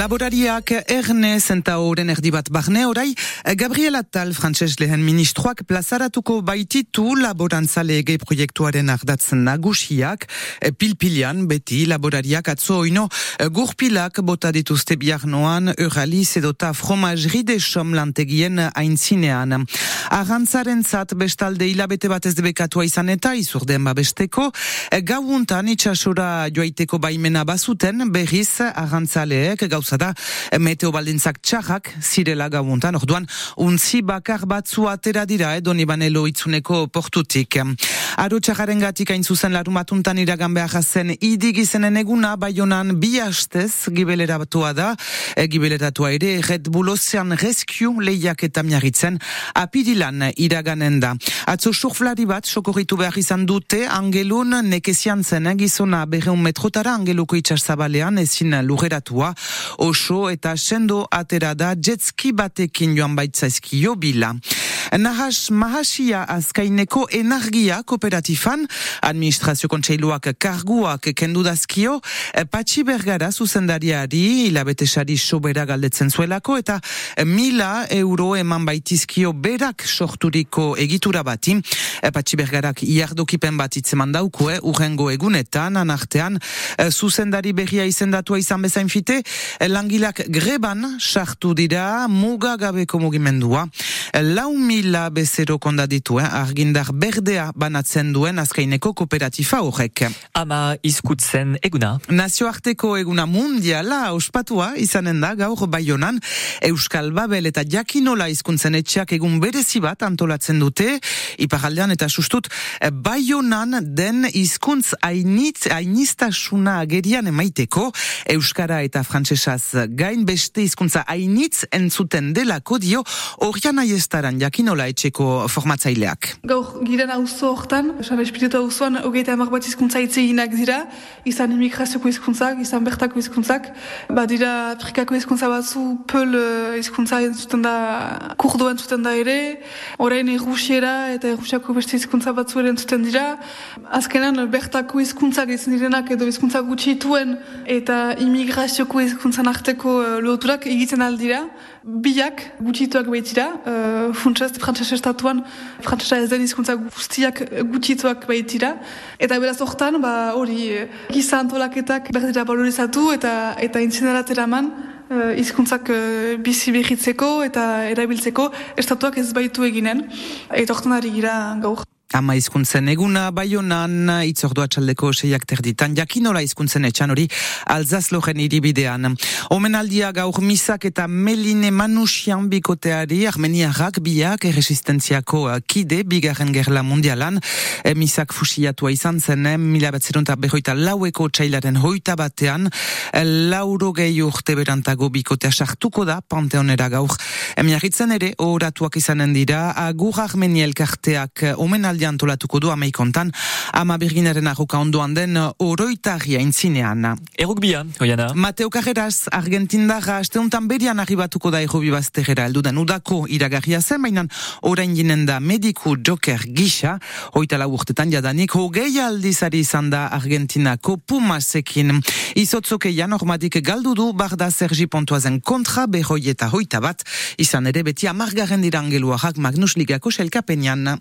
Laborariak erne zenta horren erdi bat barne orai, Gabriela Tal, frantses lehen ministroak plazaratuko baititu laborantzalege proiektuaren ardatzen nagusiak, pilpilian beti laborariak atzo oino gurpilak bota dituzte biarnoan, euraliz edota fromajri de som lantegien aintzinean. Arrantzaren zat bestalde hilabete bat ez debekatua izan eta izurden babesteko, gauuntan itxasura joaiteko baimena bazuten berriz arrantzaleek gauza da meteo baldintzak txarrak zirela gauuntan, orduan untzi bakar batzu atera dira edo nibanelo itzuneko portutik. Aro txarraren gatik hain zuzen larumatuntan iragan behar zen idigizenen eguna baionan bi hastez gibeleratua da, e, gibeleratua ere Red Bull Ocean Rescue lehiak eta miarritzen apirilan iraganen da. Atzo surflari bat sokorritu behar izan dute angelun nekezian zen gizona berreun metrotara angeluko itxarzabalean ezin lugeratua oso eta sendo atera da jetski batekin joan baitzaizkio bila. Nahas Mahasia azkaineko energia kooperatifan, administrazio kontseiluak karguak kendu dazkio, patxi bergara zuzendariari hilabetesari sobera galdetzen zuelako eta mila euro eman baitizkio berak sorturiko egitura bati, patxi bergarak iardokipen bat itzeman dauko, eh, urrengo egunetan, anartean, zuzendari berria izendatua izan bezain fite, langilak greban sartu dira mugagabeko mugimendua, lau mila bezero konda ditu, eh? argindar berdea banatzen duen azkaineko kooperatifa horrek. Ama izkutzen eguna. Nazioarteko eguna mundiala ospatua izanen da gaur baionan Euskal Babel eta Jakinola izkuntzen etxeak egun berezi bat antolatzen dute iparaldean eta sustut baionan den izkuntz ainitz, ainiztasuna agerian emaiteko Euskara eta Frantsesaz gain beste hizkuntza ainitz entzuten delako dio horian aiestaran jakinola etxeko formatzaileak. Gaur giren auzo hortan, esan espiritu auzoan, hogeita emak bat izkuntza itzeginak dira, izan imigrazioko izkuntzak, izan bertako izkuntzak, badira Afrikako izkuntza batzu, pël izkuntza entzuten da, kurdo entzuten da ere, orain errusiera eta errusiako beste izkuntza batzu ere entzuten dira, azkenan bertako izkuntzak izan direnak edo izkuntza gutxituen eta imigrazioko izkuntzan arteko loturak egiten aldira, biak gutxituak baitira, uh, funtsez, frantzese estatuan, frantzesa ez den izkuntza guztiak gutxituak baitira, eta beraz hortan, ba, hori, giza antolaketak berdira valorizatu eta eta intzineratera man, uh, izkuntzak uh, bizi behitzeko eta erabiltzeko estatuak ez baitu eginen, eta hortan ari gira gaur. Ama izkuntzen eguna, baionan, itzordua txaldeko seiak terditan, jakinola izkuntzen etxan hori, alzazloren iribidean. Omenaldia gaur misak eta meline manusian bikoteari, armeniarrak biak erresistentziako kide, bigarren gerla mundialan, e, misak fusiatua izan zen, e, mila bat zerunta behoita laueko txailaren hoita batean, e, lauro gehi urte berantago bikotea sartuko da, panteonera gaur. Emiarritzen ere, oratuak izanen dira, agur armeni elkarteak omenaldia ekitaldi antolatuko du amaikontan, ama birginaren arroka ondoan den oroitaria intzinean. Errukbia, oiana. Mateo Carreras, Argentindara, asteuntan berian arribatuko da errobi bazterera elduden udako iragarria zen, baina orain ginen da mediku joker gisa, hoitala urtetan jadanik, hogei aldizari izan da Argentinako Pumasekin. Izotzokeia normadik galdu du, barda Sergi Pontoazen kontra, behoi eta hoita bat, izan ere beti amargaren dirangeluarak Magnus Ligako selkapenean.